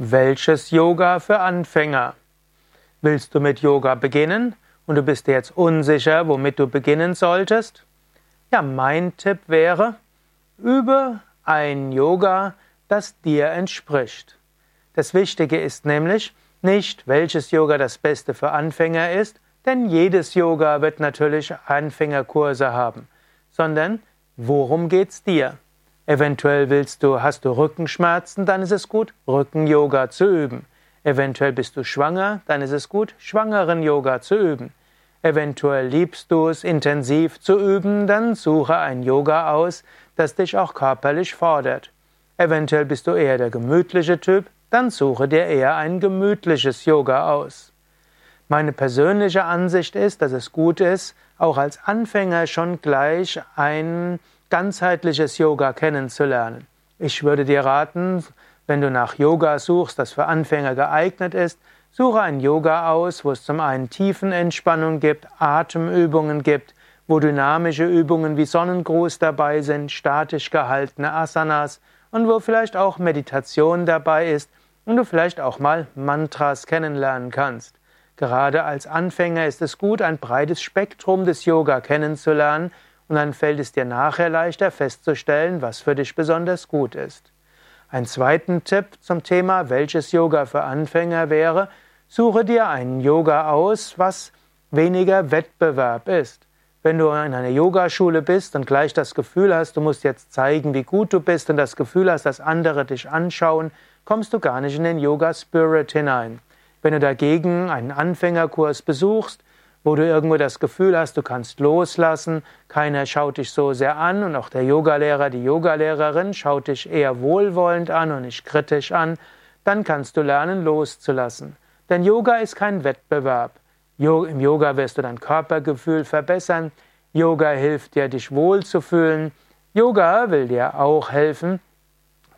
Welches Yoga für Anfänger? Willst du mit Yoga beginnen und du bist dir jetzt unsicher, womit du beginnen solltest? Ja, mein Tipp wäre, übe ein Yoga, das dir entspricht. Das Wichtige ist nämlich nicht, welches Yoga das Beste für Anfänger ist, denn jedes Yoga wird natürlich Anfängerkurse haben, sondern worum geht's dir? Eventuell willst du, hast du Rückenschmerzen, dann ist es gut, Rücken-Yoga zu üben. Eventuell bist du schwanger, dann ist es gut, Schwangeren-Yoga zu üben. Eventuell liebst du es intensiv zu üben, dann suche ein Yoga aus, das dich auch körperlich fordert. Eventuell bist du eher der gemütliche Typ, dann suche dir eher ein gemütliches Yoga aus. Meine persönliche Ansicht ist, dass es gut ist, auch als Anfänger schon gleich ein ganzheitliches Yoga kennenzulernen. Ich würde dir raten, wenn du nach Yoga suchst, das für Anfänger geeignet ist, suche ein Yoga aus, wo es zum einen Tiefenentspannung gibt, Atemübungen gibt, wo dynamische Übungen wie Sonnengruß dabei sind, statisch gehaltene Asanas und wo vielleicht auch Meditation dabei ist und du vielleicht auch mal Mantras kennenlernen kannst. Gerade als Anfänger ist es gut, ein breites Spektrum des Yoga kennenzulernen und dann fällt es dir nachher leichter festzustellen, was für dich besonders gut ist. Ein zweiten Tipp zum Thema, welches Yoga für Anfänger wäre, suche dir einen Yoga aus, was weniger Wettbewerb ist. Wenn du in einer Yogaschule bist und gleich das Gefühl hast, du musst jetzt zeigen, wie gut du bist und das Gefühl hast, dass andere dich anschauen, kommst du gar nicht in den Yoga Spirit hinein. Wenn du dagegen einen Anfängerkurs besuchst, wo du irgendwo das Gefühl hast, du kannst loslassen, keiner schaut dich so sehr an und auch der Yogalehrer, die Yogalehrerin schaut dich eher wohlwollend an und nicht kritisch an, dann kannst du lernen loszulassen. Denn Yoga ist kein Wettbewerb. Im Yoga wirst du dein Körpergefühl verbessern. Yoga hilft dir, dich wohlzufühlen. Yoga will dir auch helfen,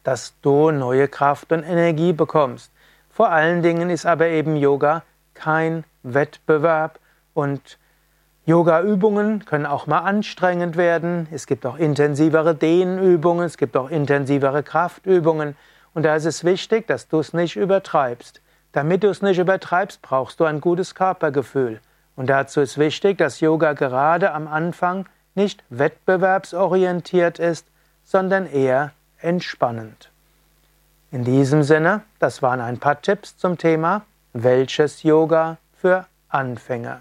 dass du neue Kraft und Energie bekommst. Vor allen Dingen ist aber eben Yoga kein Wettbewerb, und Yoga-Übungen können auch mal anstrengend werden. Es gibt auch intensivere Dehnübungen, es gibt auch intensivere Kraftübungen. Und da ist es wichtig, dass du es nicht übertreibst. Damit du es nicht übertreibst, brauchst du ein gutes Körpergefühl. Und dazu ist wichtig, dass Yoga gerade am Anfang nicht wettbewerbsorientiert ist, sondern eher entspannend. In diesem Sinne, das waren ein paar Tipps zum Thema, welches Yoga für Anfänger.